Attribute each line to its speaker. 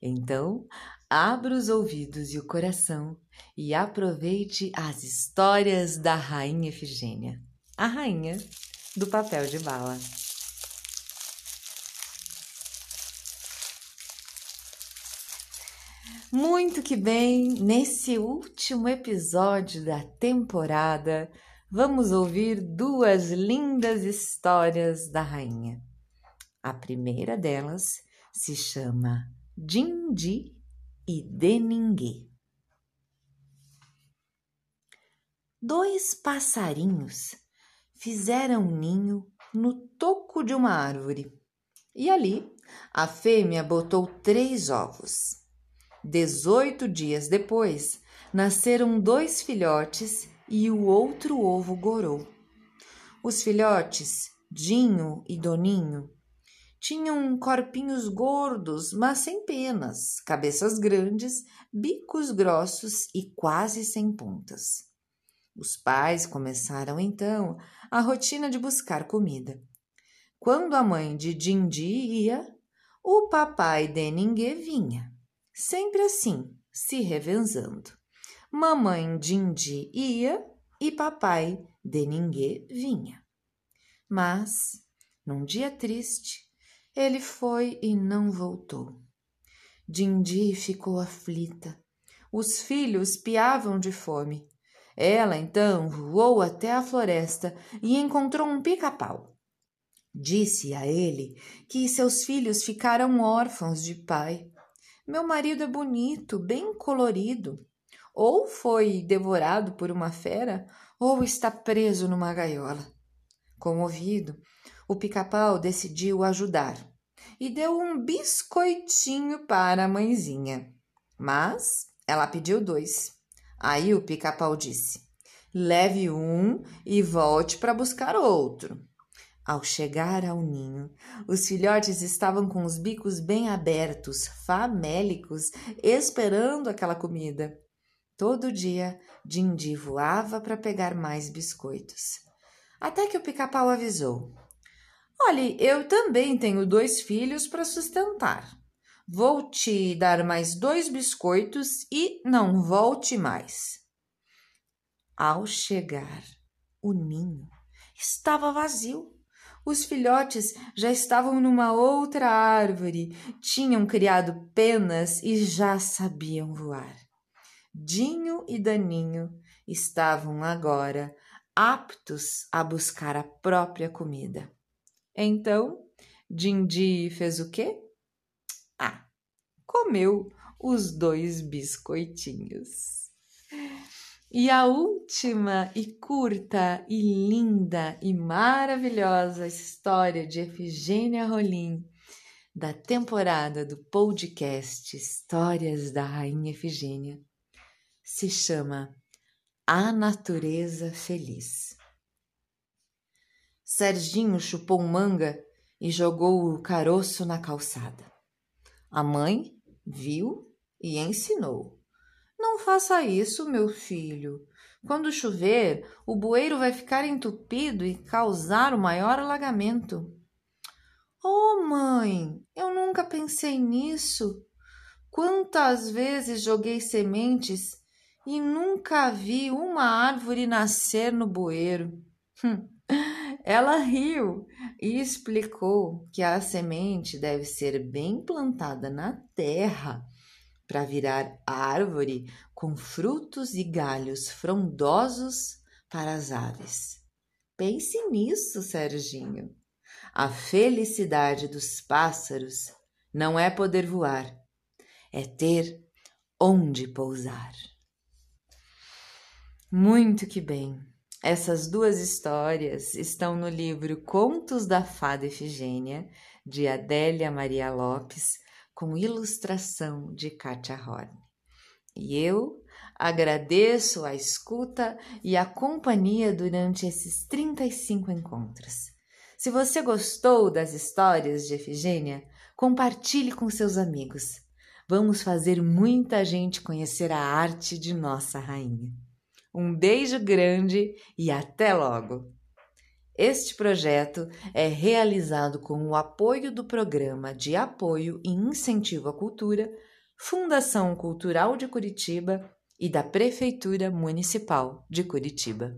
Speaker 1: Então, abra os ouvidos e o coração e aproveite as histórias da Rainha Efigênia, a rainha do papel de bala. Muito que bem, nesse último episódio da temporada, vamos ouvir duas lindas histórias da rainha. A primeira delas se chama Dindi e Deninguê. Dois passarinhos fizeram um ninho no toco de uma árvore e ali a fêmea botou três ovos. Dezoito dias depois, nasceram dois filhotes e o outro ovo gorou. Os filhotes, Dinho e Doninho, tinham corpinhos gordos, mas sem penas, cabeças grandes, bicos grossos e quase sem pontas. Os pais começaram então a rotina de buscar comida. Quando a mãe de Dindi ia, o papai de Ninguém vinha. Sempre assim, se revezando. Mamãe Dindi ia e papai de Ninguém vinha. Mas, num dia triste, ele foi e não voltou. Dindi ficou aflita. Os filhos piavam de fome. Ela então voou até a floresta e encontrou um pica-pau. Disse a ele que seus filhos ficaram órfãos de pai. Meu marido é bonito, bem colorido. Ou foi devorado por uma fera, ou está preso numa gaiola. Comovido, o pica-pau decidiu ajudar e deu um biscoitinho para a mãezinha. Mas ela pediu dois. Aí o pica-pau disse: Leve um e volte para buscar outro. Ao chegar ao ninho, os filhotes estavam com os bicos bem abertos, famélicos, esperando aquela comida. Todo dia, Dindi voava para pegar mais biscoitos. Até que o pica-pau avisou: Olhe, eu também tenho dois filhos para sustentar. Vou te dar mais dois biscoitos e não volte mais. Ao chegar, o ninho estava vazio. Os filhotes já estavam numa outra árvore, tinham criado penas e já sabiam voar. Dinho e Daninho estavam agora aptos a buscar a própria comida. Então, Dindi fez o quê? Ah, comeu os dois biscoitinhos. E a última e curta e linda e maravilhosa história de Efigênia Rolim da temporada do podcast Histórias da Rainha Efigênia se chama A Natureza Feliz. Serginho chupou manga e jogou o caroço na calçada. A mãe viu e ensinou. Não faça isso, meu filho. Quando chover, o bueiro vai ficar entupido e causar o maior alagamento. Oh, mãe, eu nunca pensei nisso. Quantas vezes joguei sementes e nunca vi uma árvore nascer no bueiro. Hum. Ela riu e explicou que a semente deve ser bem plantada na terra para virar árvore com frutos e galhos frondosos para as aves. Pense nisso, Serginho. A felicidade dos pássaros não é poder voar, é ter onde pousar. Muito que bem. Essas duas histórias estão no livro Contos da Fada Efigênia, de Adélia Maria Lopes, com ilustração de Katia Horn. E eu agradeço a escuta e a companhia durante esses 35 encontros. Se você gostou das histórias de Efigênia, compartilhe com seus amigos. Vamos fazer muita gente conhecer a arte de nossa rainha. Um beijo grande e até logo! Este projeto é realizado com o apoio do Programa de Apoio e Incentivo à Cultura, Fundação Cultural de Curitiba e da Prefeitura Municipal de Curitiba.